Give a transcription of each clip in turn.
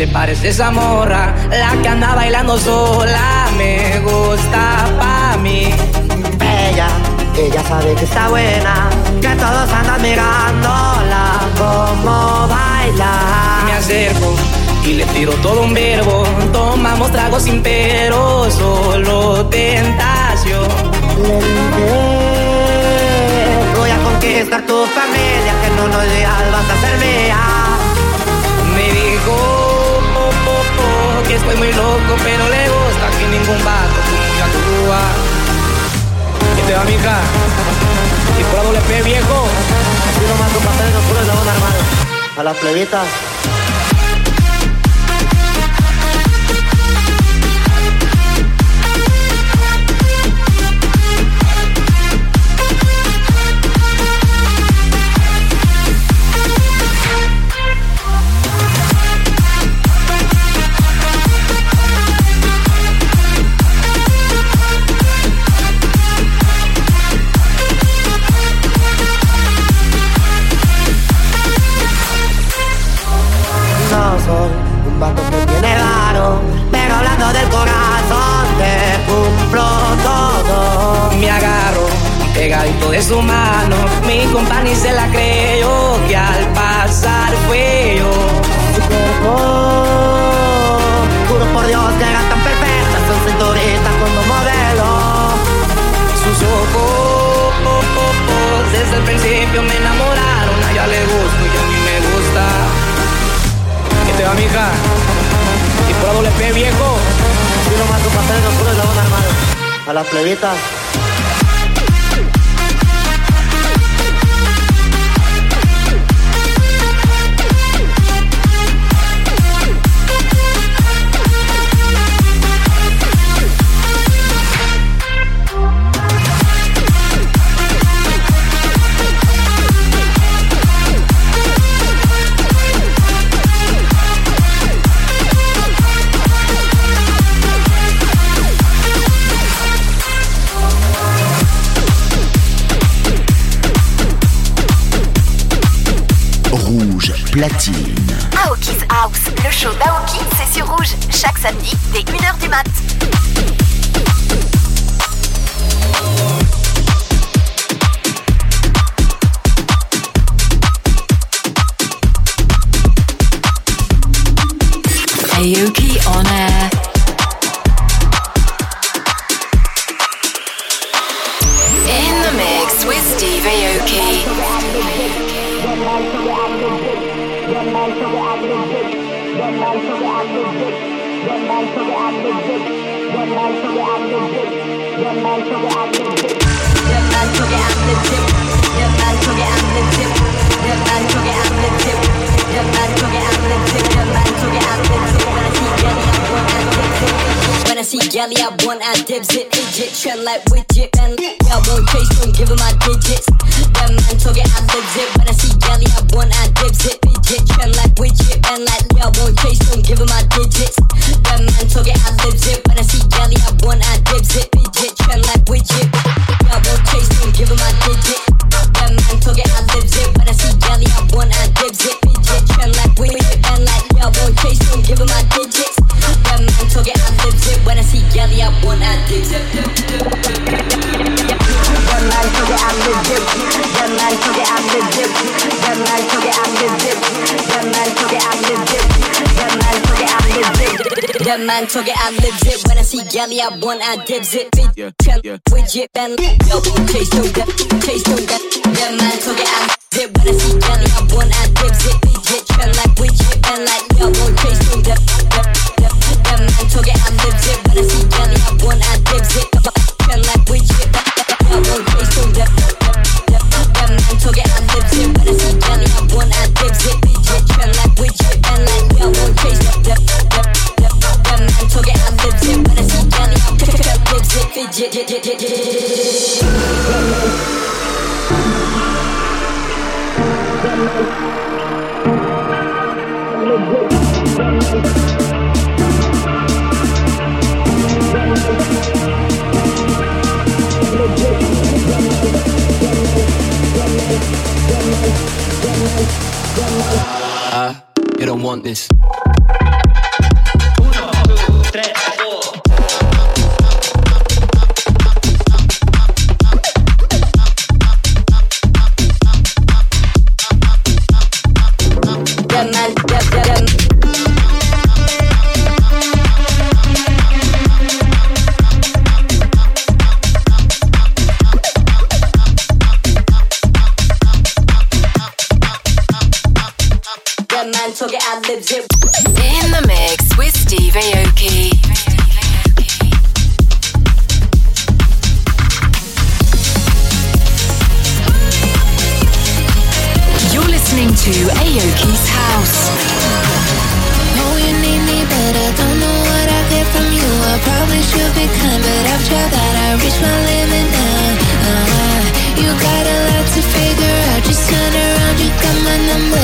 Le parece esa morra? La que anda bailando sola, me gusta pa' mí. Ella, ella sabe que está buena, que todos andan mirándola como baila. Me acerco y le tiro todo un verbo. Tomamos tragos sin pero, solo tentación. Le dije, voy a conquistar tu familia, que no nos digas vas a ser mía. Me dijo que estoy muy loco, pero le gusta que ningún vato yo actúa. ¿Qué te va, mija? Y por doble P, viejo. Así nomás un papel no puro de una hermano. A las plebitas. Pegadito de su mano. Mi compañía se la creyó que al pasar fue yo. Su cuerpo, juro por Dios que eran tan perfectas, son cinturita como modelo. Sus ojos desde el principio me enamoraron. A ella le gusto y a mí me gusta. ¿Qué te va, mija? Y por doble P, viejo. Así nomás un papel no puro de una hermano. A las plebitas. Platine. Aoki's House, le show d'Aoki, c'est sur rouge, chaque samedi dès 1h du mat. Aoki on air. When I want I dibs it, idiot, trend like widget, and I won't chase, don't give him my digits. That man talk it, I lives it. When I see Gally, I want I dibs it, idiot, trend like widget, and like I won't chase, don't give him my digits. That man talk it, I lives it. When I see Gally, I want I man talk it, I lives it. When I see Gally, I want I dibs it. Bitch, Yeah, yeah. widget, and yo, chase no that, chase no that. That man talk it, I lives it. When I see Gally, I want I dibs it. Bitch, trend like widget, and like yo, chase no that, that. That man talk it, I lives it. When I see Gally, I want I I, you don't want this. That man talk it, I lives it. In the mix with Steve Aoki. You're listening to Aoki's House. Know you need me, but I don't know what I get from you. I probably should be kind, but I've tried that. I reached my limit now. Uh, you got a lot to figure out. Just turn around, you got my number.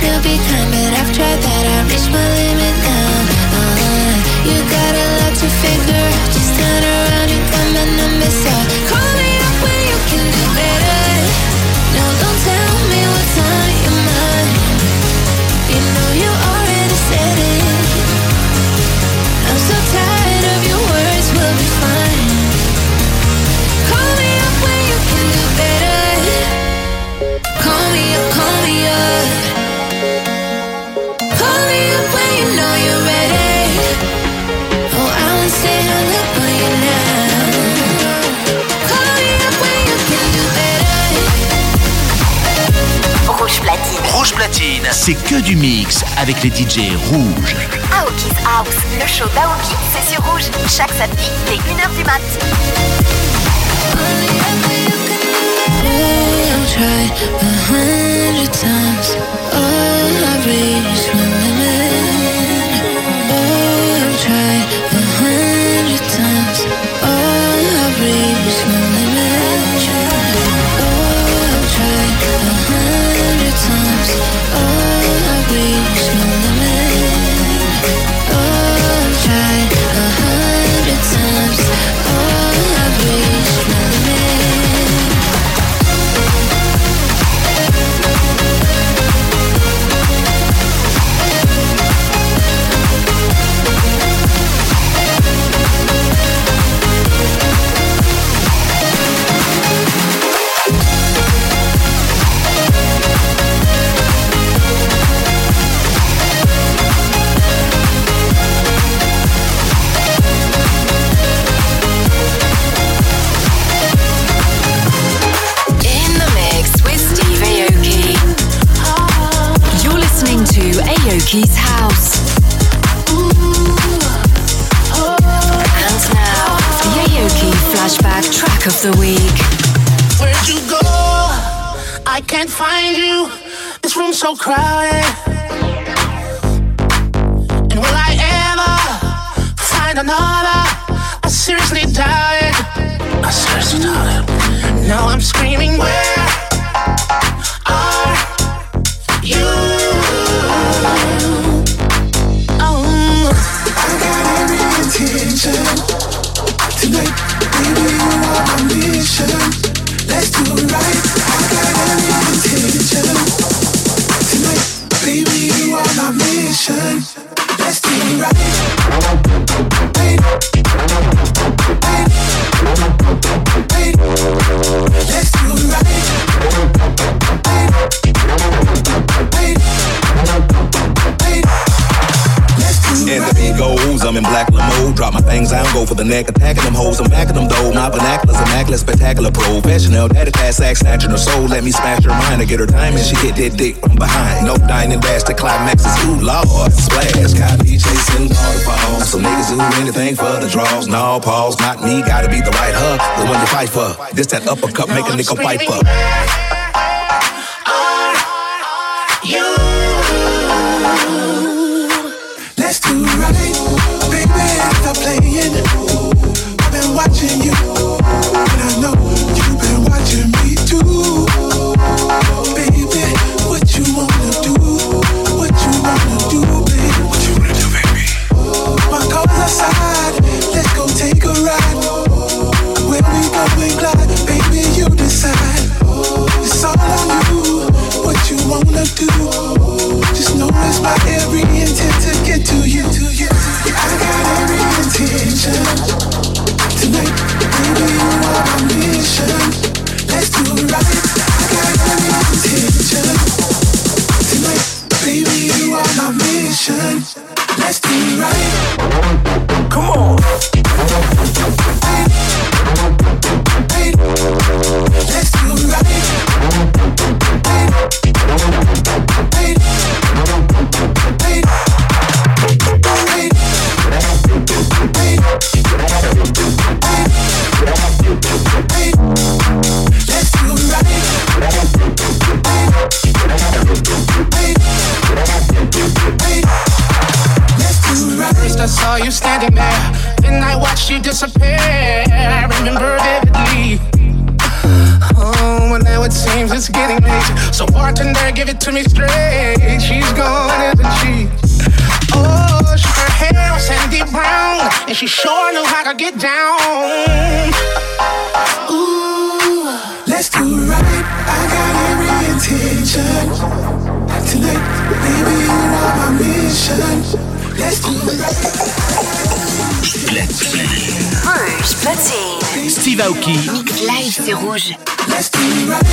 Should be kind, but I've tried that. I reached my Rouge Platine, c'est que du mix avec les DJ rouges. Aoki's House, le show d'Aoki, c'est sur Rouge. Chaque samedi, dès 1h du mat. A hundred times I've reached The neck attacking them hoes, I'm backing them though. My vernacular's immaculate, spectacular, professional. Daddy pass, act, snatching her soul. Let me smash her mind. I get her time and she hit that dick from behind. No dining dash, the climax is ooh, lord. Splash, got me chasing waterfalls. Some niggas do anything for the draws. No pause, not me, gotta be the right hug. The one you fight for. This that uppercut, make a nigga fight for. she disappeared. I remember vividly. Oh, well, now it seems it's getting late. So, bartender, give it to me straight. She's gone, isn't she? Oh, she, her hair was sandy brown, and she sure knew how to get down. Ooh, let's do it right. I got every intention. Tonight, baby, you're on my mission. Let's do it. platine. Rouge platine. Steve Aoki. Mix live, c'est rouge. Let's do it right.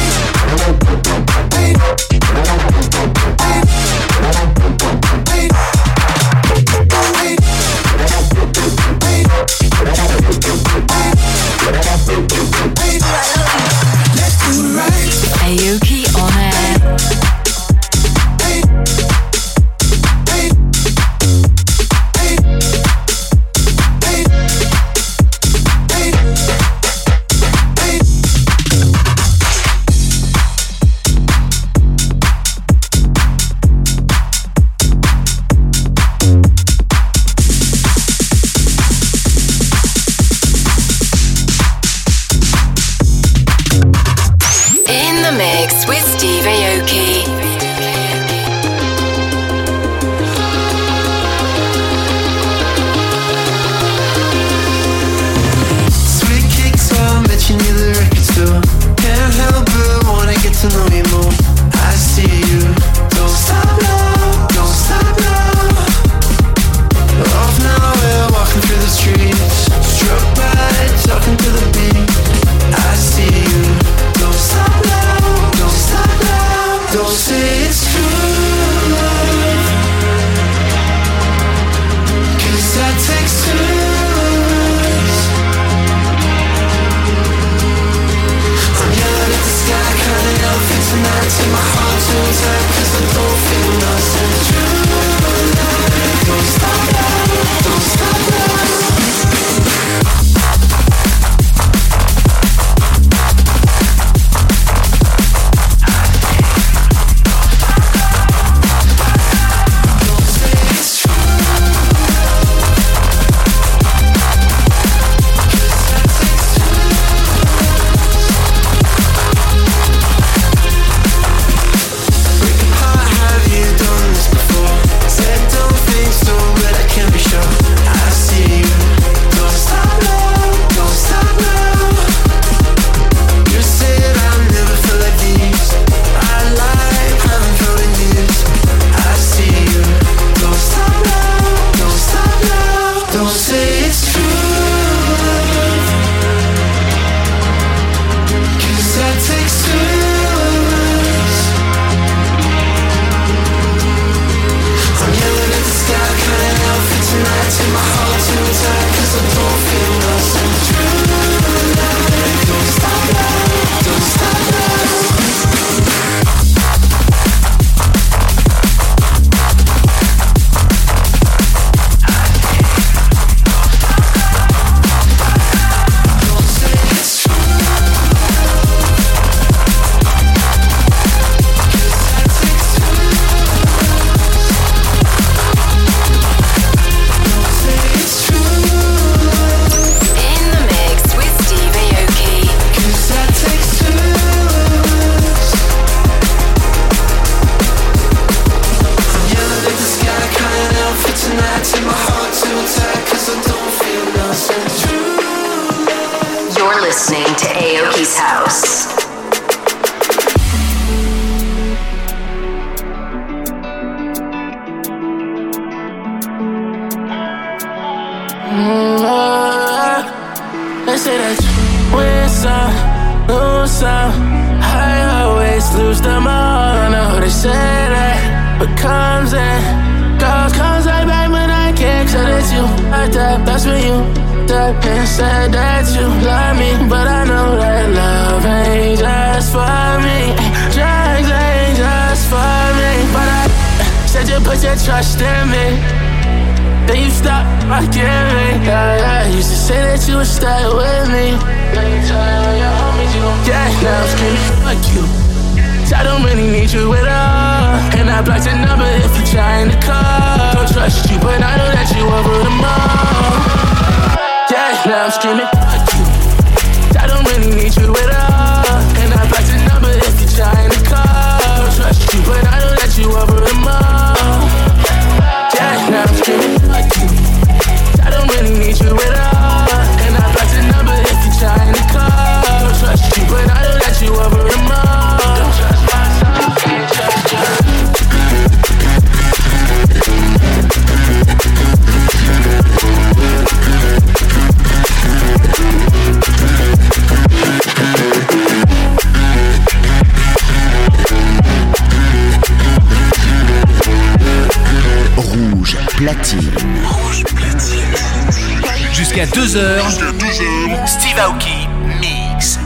2h. Steve Aoki Mix.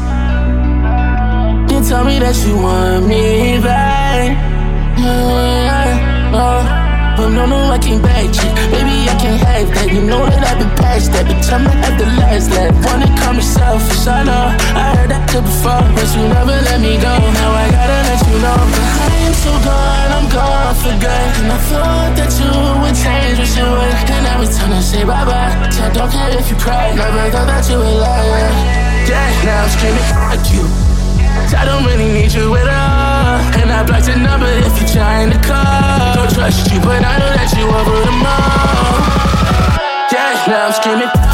You. no, no, I can't back you. Maybe I can't have that. You know that I've been past that, but tell me at the last lap. Wanna call me selfish, I know. I heard that shit before, but you never let me go. Now I gotta let you know. But I am so gone, I'm gone for good. And I thought that you would change what you were. And every time I say bye bye, I don't care if you cry. Never thought that you were lying. Yeah, now I'm screaming, fuck you. I don't really need you at all. And I blocked your number if you're trying to call. Don't trust you, but I know that you over them all. Yeah, now I'm screaming.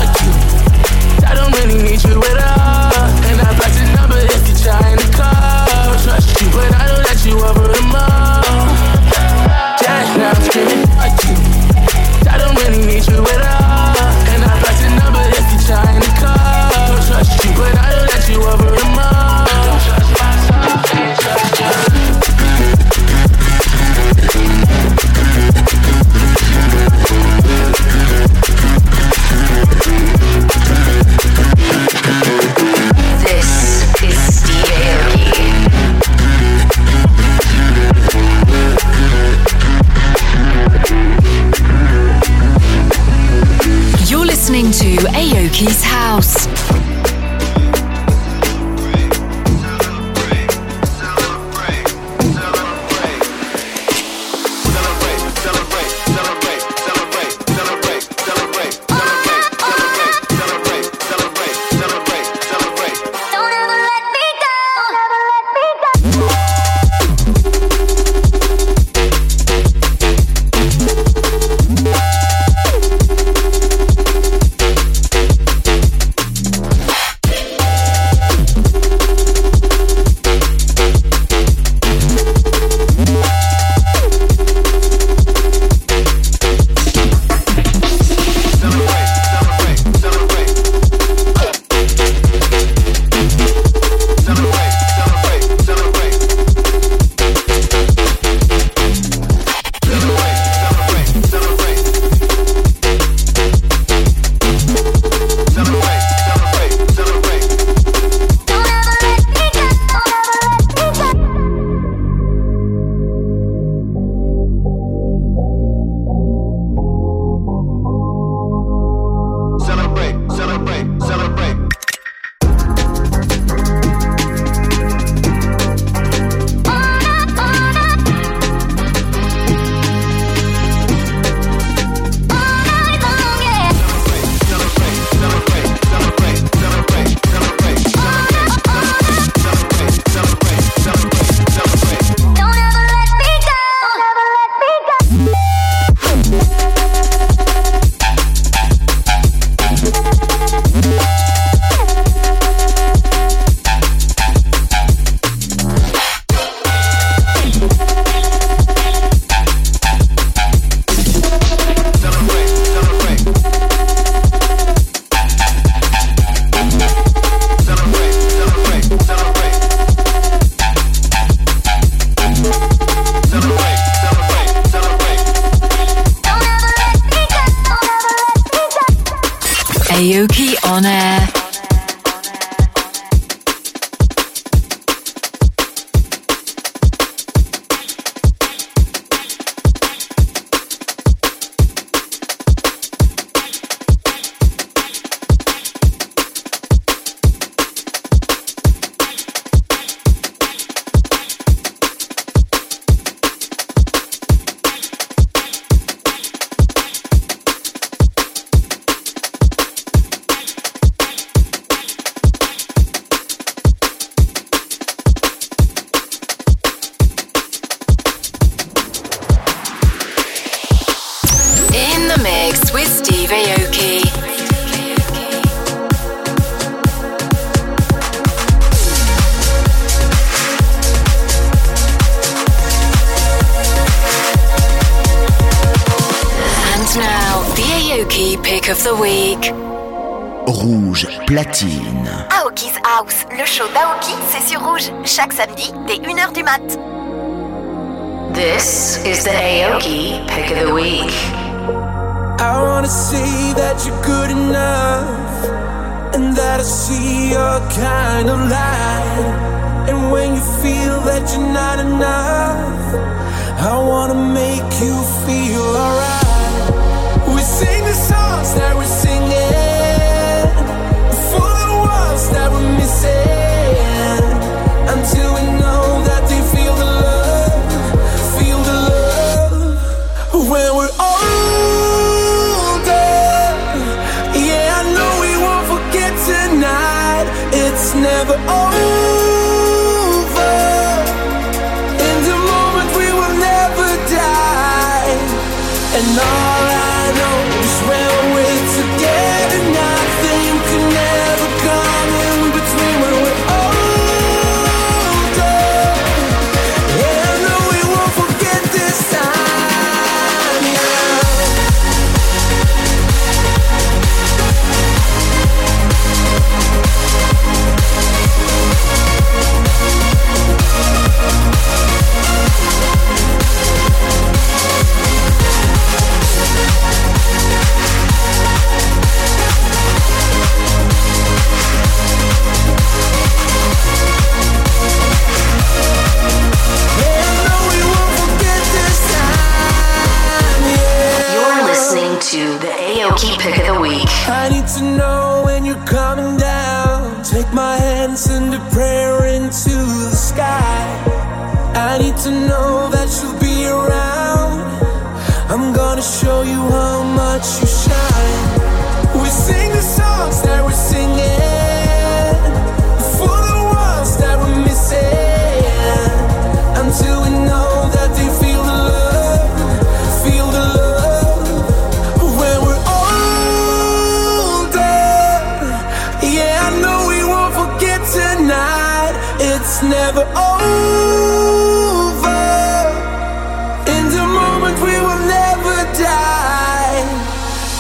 Kiss House.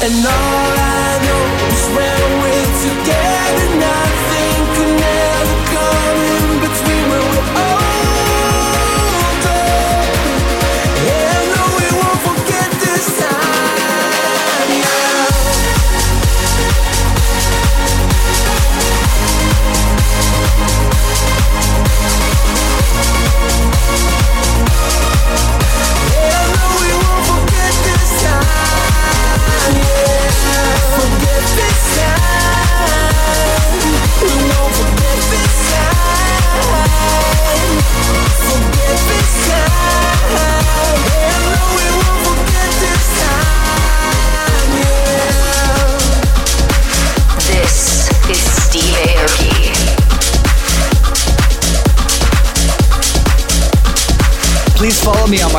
and on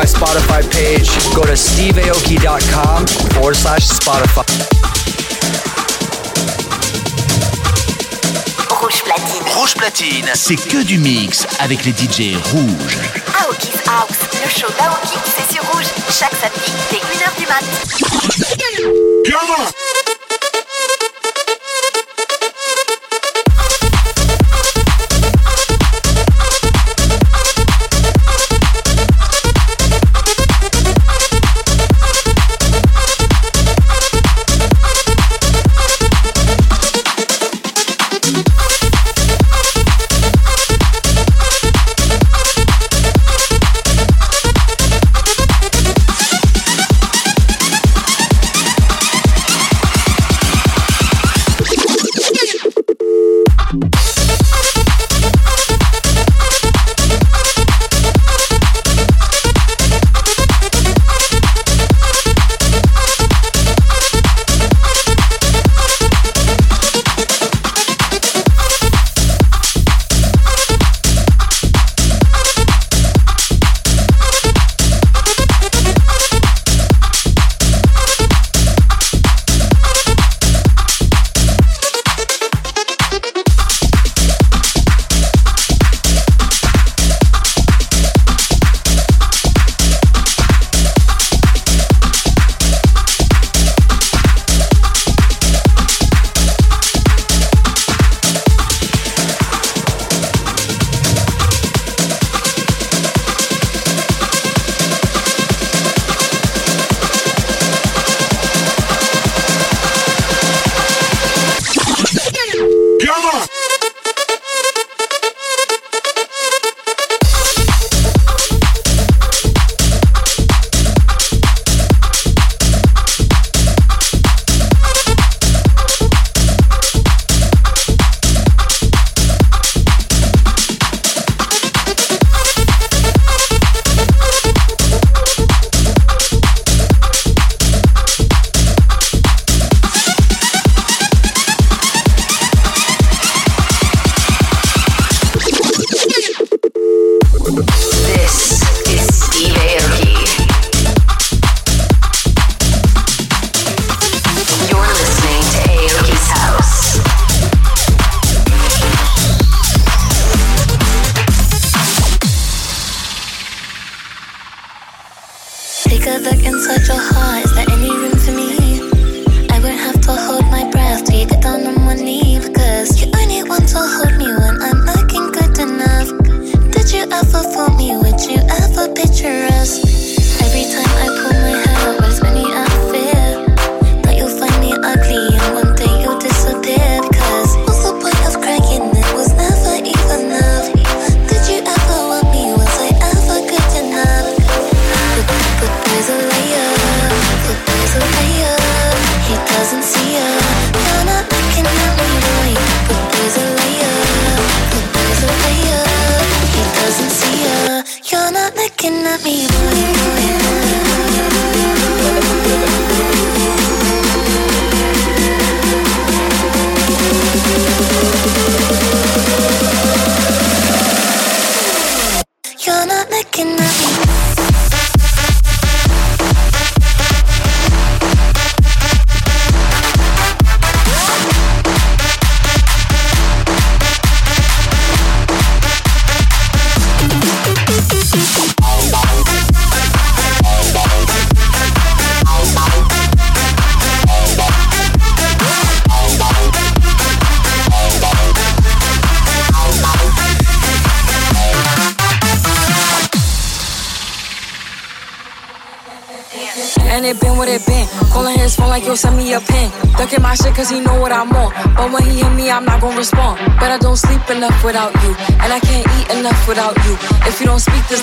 Spotify page, go to steveaoki.com forward slash Spotify. Rouge Platine. Rouge Platine, c'est que du mix avec les DJ rouges. Aoki's House, le show d'Aoki, c'est sur Rouge, chaque samedi dès 1h du mat.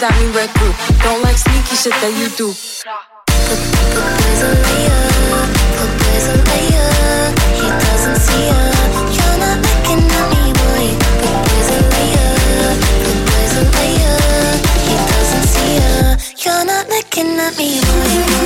got me red. Don't like sneaky shit that you do. Layer, layer. He doesn't see. You're not looking at me, boy. Layer, layer. He doesn't see. You're not looking at me, boy.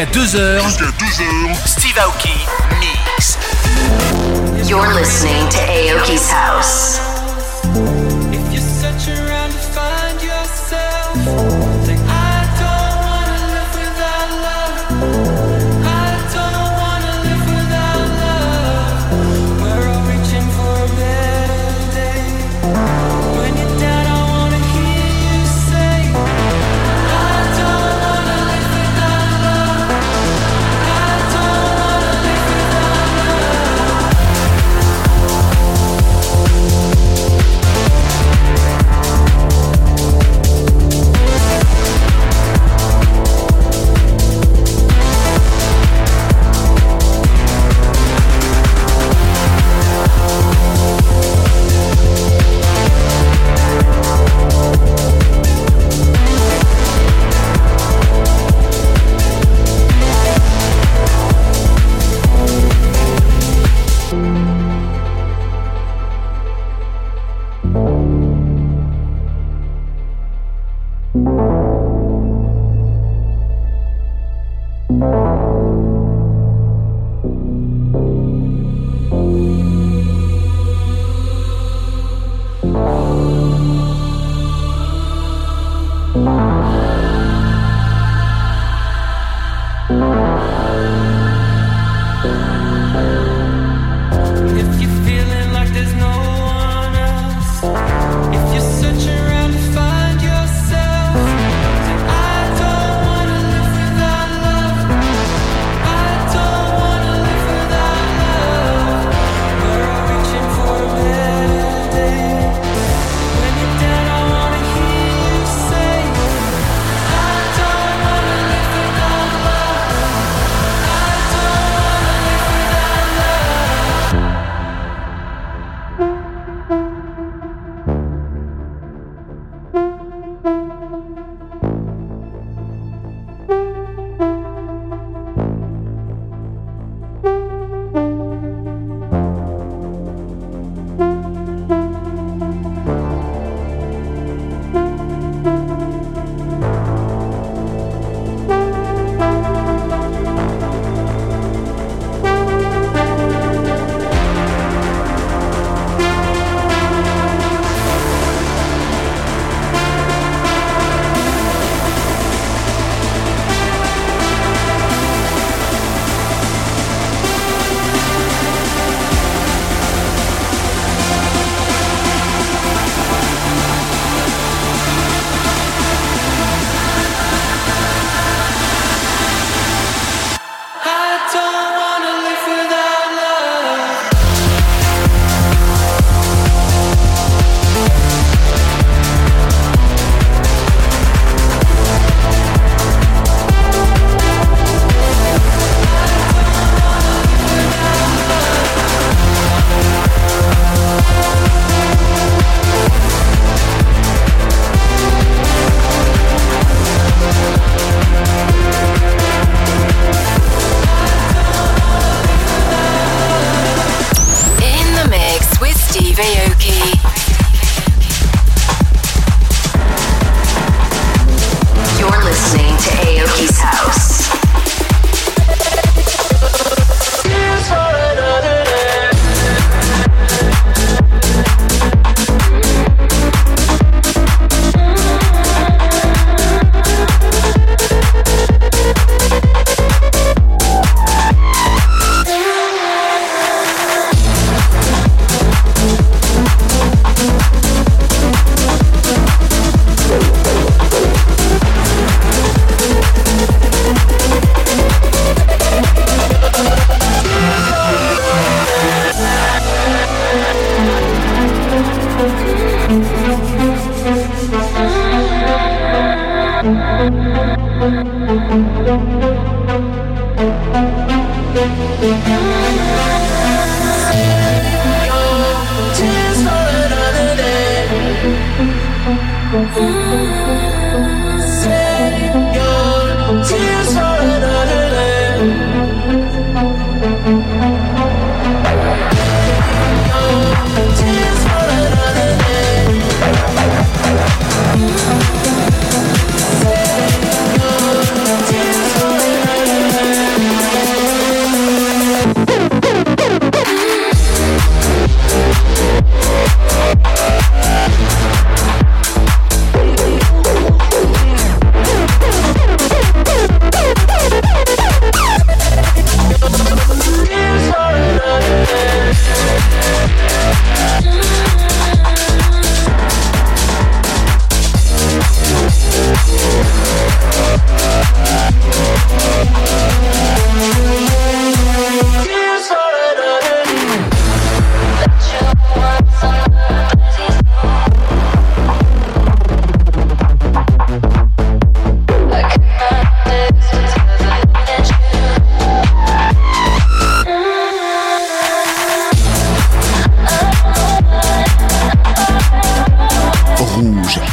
Jusqu'à 2h. Steve Aoki Mix. You're listening to Aoki's House. If around.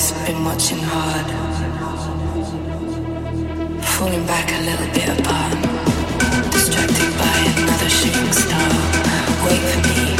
eyes, been watching hard. Falling back a little bit apart. Distracted by another shooting star. Wait for me.